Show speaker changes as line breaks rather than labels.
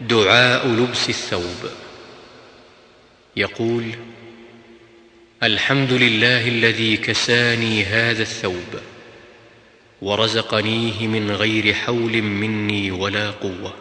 دعاء لبس الثوب. يقول الحمد لله الذي كساني هذا الثوب ورزقنيه من غير حول مني ولا قوة.